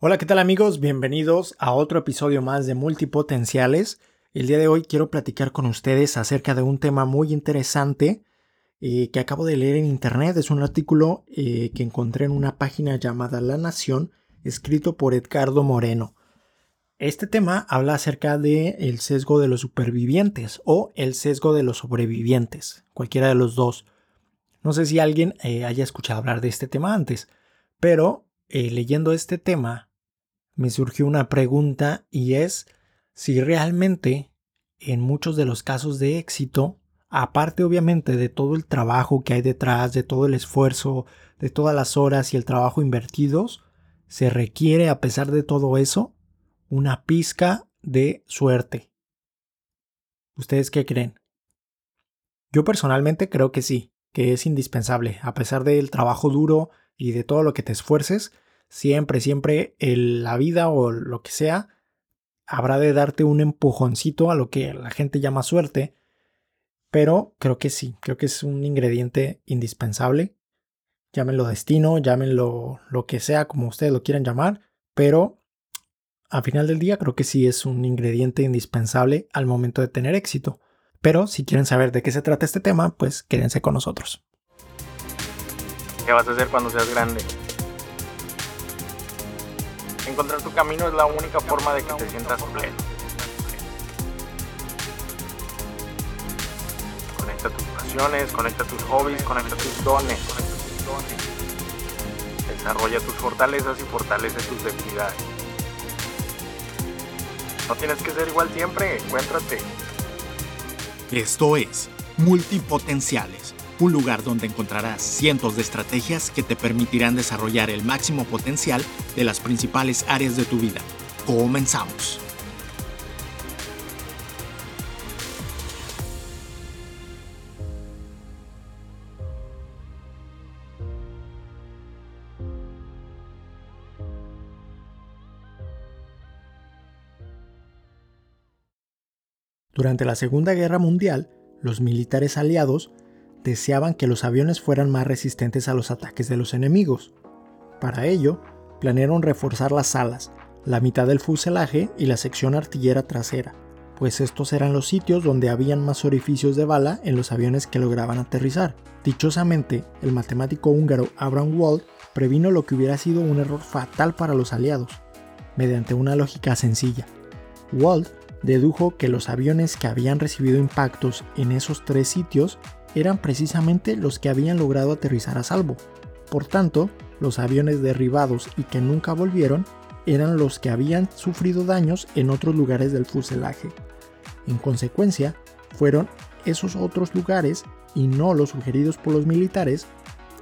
Hola, ¿qué tal amigos? Bienvenidos a otro episodio más de Multipotenciales. El día de hoy quiero platicar con ustedes acerca de un tema muy interesante eh, que acabo de leer en internet. Es un artículo eh, que encontré en una página llamada La Nación, escrito por Edgardo Moreno. Este tema habla acerca del el sesgo de los supervivientes o el sesgo de los sobrevivientes, cualquiera de los dos. No sé si alguien eh, haya escuchado hablar de este tema antes, pero leyendo este tema me surgió una pregunta y es si realmente en muchos de los casos de éxito, aparte obviamente de todo el trabajo que hay detrás, de todo el esfuerzo, de todas las horas y el trabajo invertidos, se requiere a pesar de todo eso una pizca de suerte. ¿Ustedes qué creen? Yo personalmente creo que sí, que es indispensable, a pesar del trabajo duro y de todo lo que te esfuerces, siempre, siempre la vida o lo que sea habrá de darte un empujoncito a lo que la gente llama suerte, pero creo que sí, creo que es un ingrediente indispensable. Llámenlo destino, llámenlo lo que sea, como ustedes lo quieran llamar, pero al final del día creo que sí es un ingrediente indispensable al momento de tener éxito. Pero si quieren saber de qué se trata este tema, pues quédense con nosotros. ¿Qué vas a hacer cuando seas grande? Encontrar tu camino es la única forma de que te sientas pleno. Conecta tus pasiones, conecta tus hobbies, conecta tus dones. Desarrolla tus fortalezas y fortalece tus debilidades. No tienes que ser igual siempre, encuéntrate. Esto es Multipotenciales un lugar donde encontrarás cientos de estrategias que te permitirán desarrollar el máximo potencial de las principales áreas de tu vida. Comenzamos. Durante la Segunda Guerra Mundial, los militares aliados deseaban que los aviones fueran más resistentes a los ataques de los enemigos. Para ello, planearon reforzar las alas, la mitad del fuselaje y la sección artillera trasera, pues estos eran los sitios donde habían más orificios de bala en los aviones que lograban aterrizar. Dichosamente, el matemático húngaro Abraham Wald previno lo que hubiera sido un error fatal para los aliados, mediante una lógica sencilla. Wald dedujo que los aviones que habían recibido impactos en esos tres sitios eran precisamente los que habían logrado aterrizar a salvo. Por tanto, los aviones derribados y que nunca volvieron eran los que habían sufrido daños en otros lugares del fuselaje. En consecuencia, fueron esos otros lugares y no los sugeridos por los militares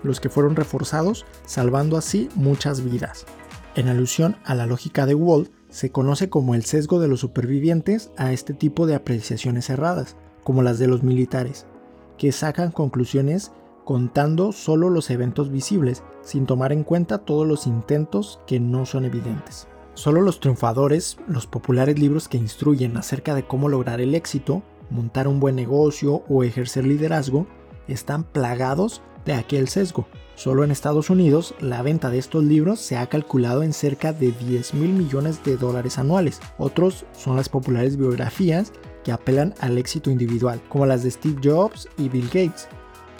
los que fueron reforzados, salvando así muchas vidas. En alusión a la lógica de Wald, se conoce como el sesgo de los supervivientes a este tipo de apreciaciones erradas, como las de los militares que sacan conclusiones contando solo los eventos visibles, sin tomar en cuenta todos los intentos que no son evidentes. Solo los triunfadores, los populares libros que instruyen acerca de cómo lograr el éxito, montar un buen negocio o ejercer liderazgo, están plagados de aquel sesgo. Solo en Estados Unidos, la venta de estos libros se ha calculado en cerca de 10 mil millones de dólares anuales. Otros son las populares biografías que apelan al éxito individual, como las de Steve Jobs y Bill Gates.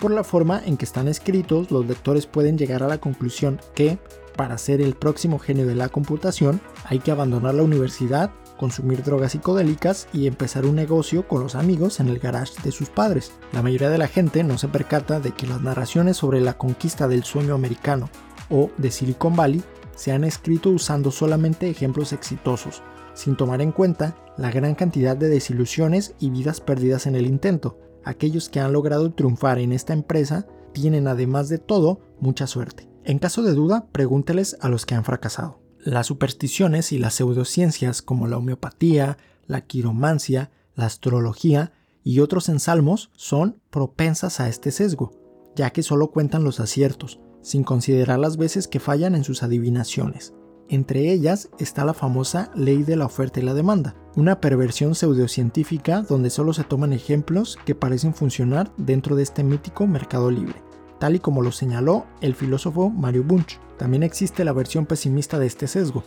Por la forma en que están escritos, los lectores pueden llegar a la conclusión que, para ser el próximo genio de la computación, hay que abandonar la universidad, consumir drogas psicodélicas y empezar un negocio con los amigos en el garage de sus padres. La mayoría de la gente no se percata de que las narraciones sobre la conquista del sueño americano o de Silicon Valley se han escrito usando solamente ejemplos exitosos, sin tomar en cuenta la gran cantidad de desilusiones y vidas perdidas en el intento. Aquellos que han logrado triunfar en esta empresa tienen además de todo mucha suerte. En caso de duda, pregúnteles a los que han fracasado. Las supersticiones y las pseudociencias como la homeopatía, la quiromancia, la astrología y otros ensalmos son propensas a este sesgo, ya que solo cuentan los aciertos, sin considerar las veces que fallan en sus adivinaciones. Entre ellas está la famosa ley de la oferta y la demanda, una perversión pseudocientífica donde solo se toman ejemplos que parecen funcionar dentro de este mítico mercado libre, tal y como lo señaló el filósofo Mario Bunch. También existe la versión pesimista de este sesgo,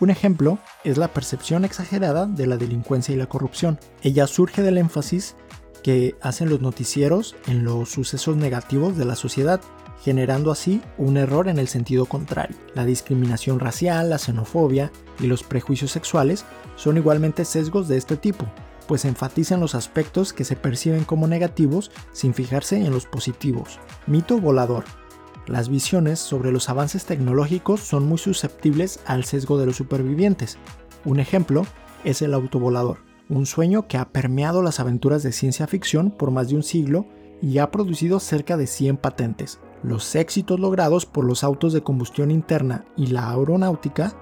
Un ejemplo es la percepción exagerada de la delincuencia y la corrupción. Ella surge del énfasis que hacen los noticieros en los sucesos negativos de la sociedad, generando así un error en el sentido contrario. La discriminación racial, la xenofobia y los prejuicios sexuales son igualmente sesgos de este tipo, pues enfatizan los aspectos que se perciben como negativos sin fijarse en los positivos. Mito volador. Las visiones sobre los avances tecnológicos son muy susceptibles al sesgo de los supervivientes. Un ejemplo es el autovolador, un sueño que ha permeado las aventuras de ciencia ficción por más de un siglo y ha producido cerca de 100 patentes. Los éxitos logrados por los autos de combustión interna y la aeronáutica,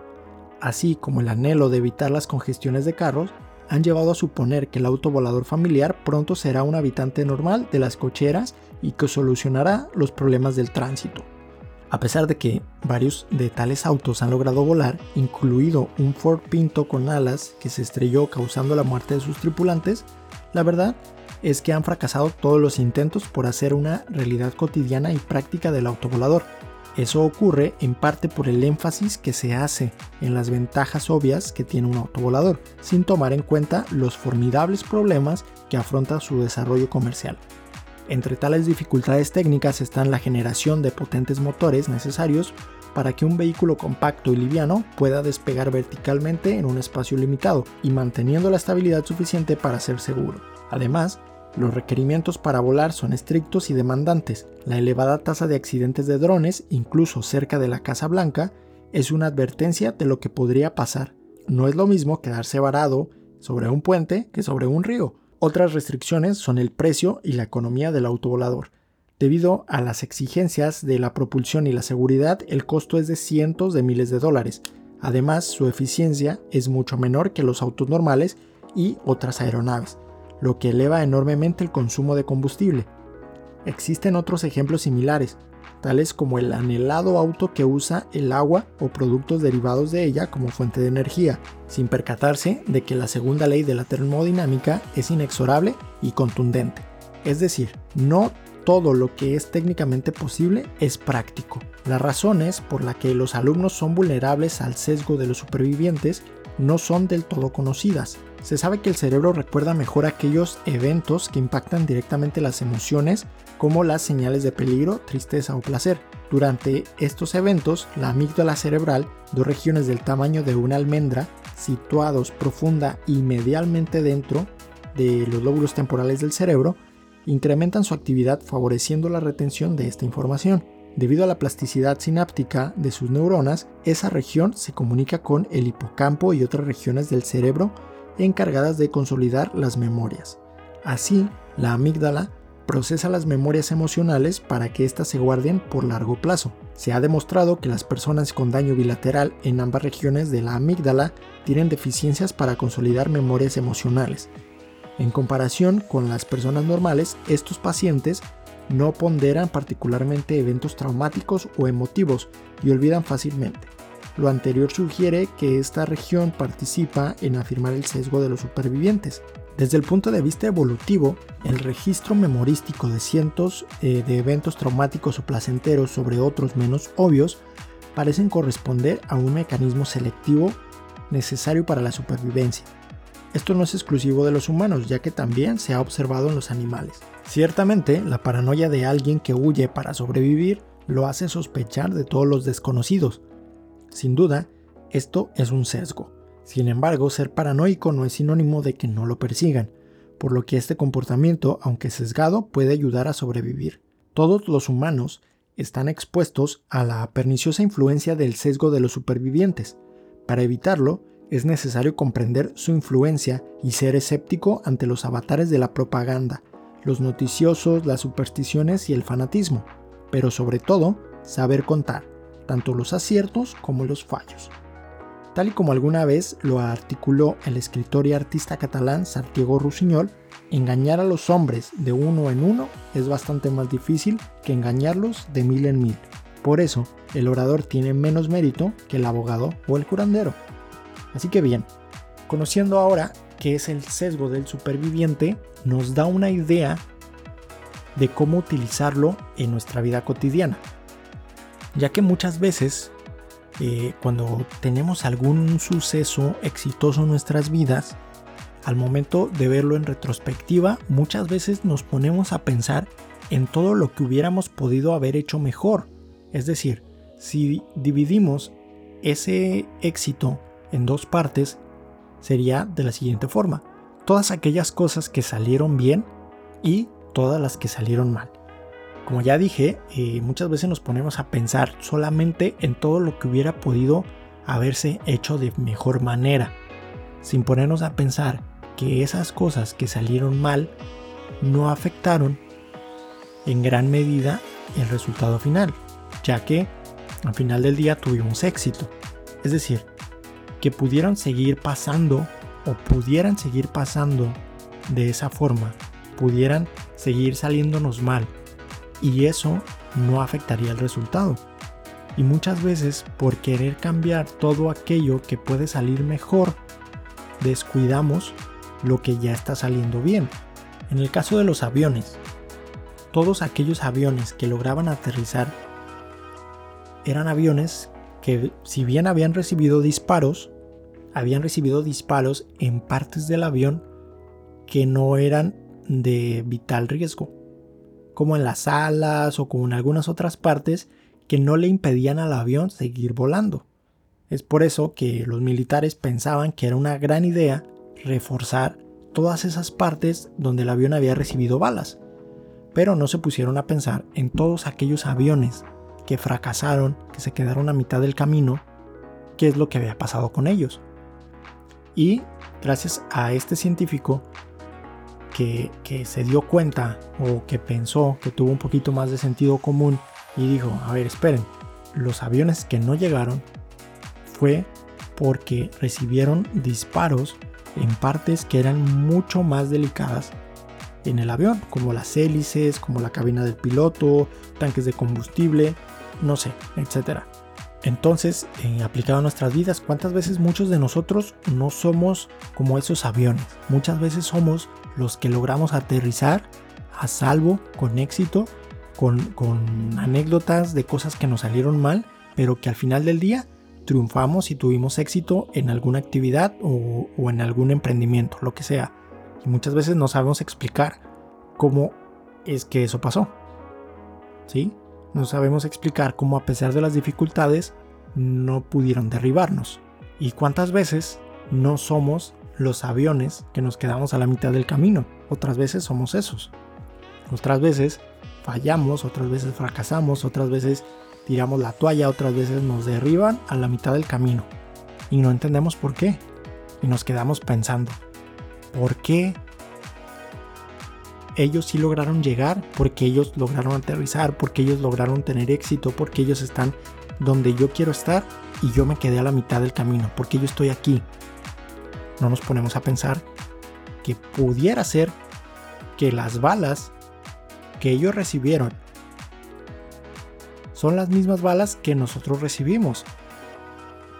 así como el anhelo de evitar las congestiones de carros, han llevado a suponer que el auto volador familiar pronto será un habitante normal de las cocheras y que solucionará los problemas del tránsito. A pesar de que varios de tales autos han logrado volar, incluido un Ford Pinto con alas que se estrelló causando la muerte de sus tripulantes, la verdad es que han fracasado todos los intentos por hacer una realidad cotidiana y práctica del autovolador. Eso ocurre en parte por el énfasis que se hace en las ventajas obvias que tiene un autovolador, sin tomar en cuenta los formidables problemas que afronta su desarrollo comercial. Entre tales dificultades técnicas están la generación de potentes motores necesarios para que un vehículo compacto y liviano pueda despegar verticalmente en un espacio limitado y manteniendo la estabilidad suficiente para ser seguro. Además, los requerimientos para volar son estrictos y demandantes. La elevada tasa de accidentes de drones, incluso cerca de la Casa Blanca, es una advertencia de lo que podría pasar. No es lo mismo quedarse varado sobre un puente que sobre un río. Otras restricciones son el precio y la economía del autovolador. Debido a las exigencias de la propulsión y la seguridad, el costo es de cientos de miles de dólares. Además, su eficiencia es mucho menor que los autos normales y otras aeronaves lo que eleva enormemente el consumo de combustible. Existen otros ejemplos similares, tales como el anhelado auto que usa el agua o productos derivados de ella como fuente de energía, sin percatarse de que la segunda ley de la termodinámica es inexorable y contundente. Es decir, no todo lo que es técnicamente posible es práctico. Las razones por las que los alumnos son vulnerables al sesgo de los supervivientes no son del todo conocidas. Se sabe que el cerebro recuerda mejor aquellos eventos que impactan directamente las emociones, como las señales de peligro, tristeza o placer. Durante estos eventos, la amígdala cerebral, dos regiones del tamaño de una almendra, situados profunda y medialmente dentro de los lóbulos temporales del cerebro, incrementan su actividad favoreciendo la retención de esta información. Debido a la plasticidad sináptica de sus neuronas, esa región se comunica con el hipocampo y otras regiones del cerebro encargadas de consolidar las memorias. Así, la amígdala procesa las memorias emocionales para que éstas se guarden por largo plazo. Se ha demostrado que las personas con daño bilateral en ambas regiones de la amígdala tienen deficiencias para consolidar memorias emocionales. En comparación con las personas normales, estos pacientes no ponderan particularmente eventos traumáticos o emotivos y olvidan fácilmente. Lo anterior sugiere que esta región participa en afirmar el sesgo de los supervivientes. Desde el punto de vista evolutivo, el registro memorístico de cientos eh, de eventos traumáticos o placenteros sobre otros menos obvios parecen corresponder a un mecanismo selectivo necesario para la supervivencia. Esto no es exclusivo de los humanos, ya que también se ha observado en los animales. Ciertamente, la paranoia de alguien que huye para sobrevivir lo hace sospechar de todos los desconocidos. Sin duda, esto es un sesgo. Sin embargo, ser paranoico no es sinónimo de que no lo persigan, por lo que este comportamiento, aunque sesgado, puede ayudar a sobrevivir. Todos los humanos están expuestos a la perniciosa influencia del sesgo de los supervivientes. Para evitarlo, es necesario comprender su influencia y ser escéptico ante los avatares de la propaganda, los noticiosos, las supersticiones y el fanatismo, pero sobre todo saber contar, tanto los aciertos como los fallos. Tal y como alguna vez lo articuló el escritor y artista catalán Santiago Rusiñol, engañar a los hombres de uno en uno es bastante más difícil que engañarlos de mil en mil. Por eso, el orador tiene menos mérito que el abogado o el curandero. Así que bien, conociendo ahora qué es el sesgo del superviviente, nos da una idea de cómo utilizarlo en nuestra vida cotidiana, ya que muchas veces eh, cuando tenemos algún suceso exitoso en nuestras vidas, al momento de verlo en retrospectiva, muchas veces nos ponemos a pensar en todo lo que hubiéramos podido haber hecho mejor. Es decir, si dividimos ese éxito en dos partes, sería de la siguiente forma. Todas aquellas cosas que salieron bien y todas las que salieron mal. Como ya dije, eh, muchas veces nos ponemos a pensar solamente en todo lo que hubiera podido haberse hecho de mejor manera, sin ponernos a pensar que esas cosas que salieron mal no afectaron en gran medida el resultado final, ya que al final del día tuvimos éxito. Es decir, que pudieran seguir pasando o pudieran seguir pasando de esa forma, pudieran seguir saliéndonos mal y eso no afectaría el resultado. Y muchas veces por querer cambiar todo aquello que puede salir mejor, descuidamos lo que ya está saliendo bien. En el caso de los aviones, todos aquellos aviones que lograban aterrizar eran aviones que si bien habían recibido disparos, habían recibido disparos en partes del avión que no eran de vital riesgo, como en las alas o como en algunas otras partes que no le impedían al avión seguir volando. Es por eso que los militares pensaban que era una gran idea reforzar todas esas partes donde el avión había recibido balas, pero no se pusieron a pensar en todos aquellos aviones que fracasaron, que se quedaron a mitad del camino, qué es lo que había pasado con ellos. Y gracias a este científico que, se dio cuenta o que pensó que tuvo un poquito más de sentido común y dijo, a ver, esperen, los aviones que no llegaron fue porque recibieron disparos en partes que eran mucho más delicadas en el avión, como las hélices, como la cabina del piloto, tanques de combustible, no sé, etc. Entonces, eh, aplicado a nuestras vidas, ¿cuántas veces muchos de nosotros no somos como esos aviones? Muchas veces somos los que logramos aterrizar a salvo, con éxito, con, con anécdotas de cosas que nos salieron mal, pero que al final del día triunfamos y tuvimos éxito en alguna actividad o, en algún emprendimiento, lo que sea. Y muchas veces no sabemos explicar cómo es que eso pasó. ¿Sí? No sabemos explicar cómo a pesar de las dificultades no pudieron derribarnos. Y cuántas veces no somos los aviones que nos quedamos a la mitad del camino. Otras veces somos esos. Otras veces fallamos, otras veces fracasamos, otras veces tiramos la toalla, otras veces nos derriban a la mitad del camino y no entendemos por qué. Y nos quedamos pensando, ¿por qué ellos sí lograron llegar? Porque ellos lograron aterrizar, porque ellos lograron tener éxito, porque ellos están donde yo quiero estar y yo me quedé a la mitad del camino, porque yo estoy aquí. No nos ponemos a pensar que pudiera ser que las balas que ellos recibieron son las mismas balas que nosotros recibimos.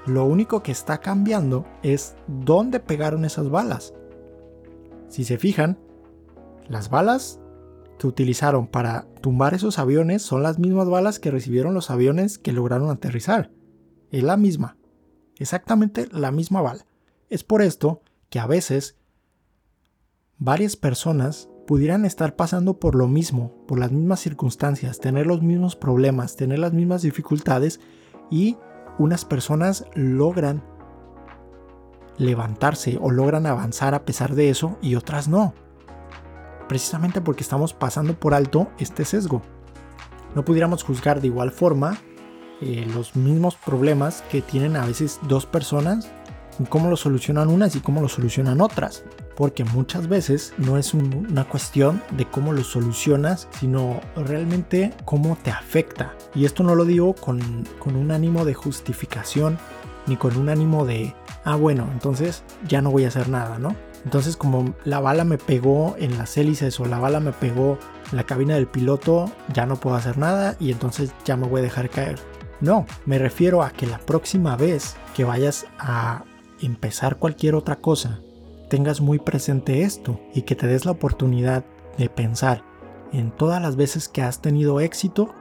Lo único que está cambiando es dónde pegaron esas balas. Si se fijan, las balas que utilizaron para tumbar esos aviones son las mismas balas que recibieron los aviones que lograron aterrizar. Es la misma. Exactamente la misma bala. Es por esto que a veces varias personas pudieran estar pasando por lo mismo, por las mismas circunstancias, tener los mismos problemas, tener las mismas dificultades y unas personas logran levantarse o logran avanzar a pesar de eso y otras no. Precisamente porque estamos pasando por alto este sesgo. No pudiéramos juzgar de igual forma eh, los mismos problemas que tienen a veces dos personas y cómo lo solucionan unas y cómo lo solucionan otras porque muchas veces no es una cuestión de cómo lo solucionas, sino realmente cómo te afecta. Y esto no lo digo con, un ánimo de justificación, ni con un ánimo de, ah bueno, entonces ya no voy a hacer nada, ¿no? Entonces como la bala me pegó en las hélices o la bala me pegó en la cabina del piloto, ya no puedo hacer nada y entonces ya me voy a dejar caer. No, me refiero a que la próxima vez que vayas a empezar cualquier otra cosa tengas muy presente esto y que te des la oportunidad de pensar en todas las veces que has tenido éxito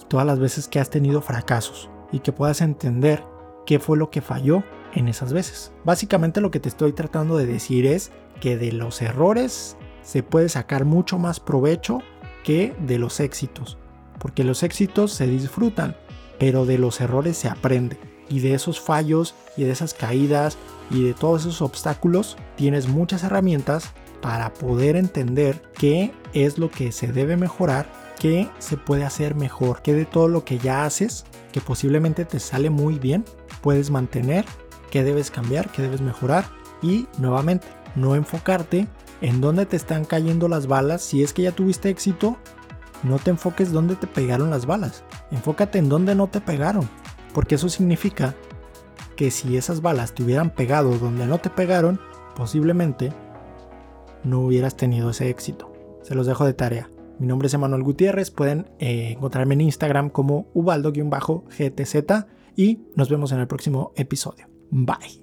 y todas las veces que has tenido fracasos y que puedas entender qué fue lo que falló en esas veces. Básicamente lo que te estoy tratando de decir es que de los errores se puede sacar mucho más provecho que de los éxitos, porque los éxitos se disfrutan, pero de los errores se aprende. Y de esos fallos y de esas caídas y de todos esos obstáculos tienes muchas herramientas para poder entender qué es lo que se debe mejorar, qué se puede hacer mejor, qué de todo lo que ya haces, que posiblemente te sale muy bien, puedes mantener, qué debes cambiar, qué debes mejorar y nuevamente no enfocarte en dónde te están cayendo las balas. Si es que ya tuviste éxito, no te enfoques dónde te pegaron las balas. Enfócate en dónde no te pegaron. Porque eso significa que si esas balas te hubieran pegado donde no te pegaron, posiblemente no hubieras tenido ese éxito. Se los dejo de tarea. Mi nombre es Emanuel Gutiérrez, pueden eh, encontrarme en Instagram como ubaldo-gtz y nos vemos en el próximo episodio. Bye.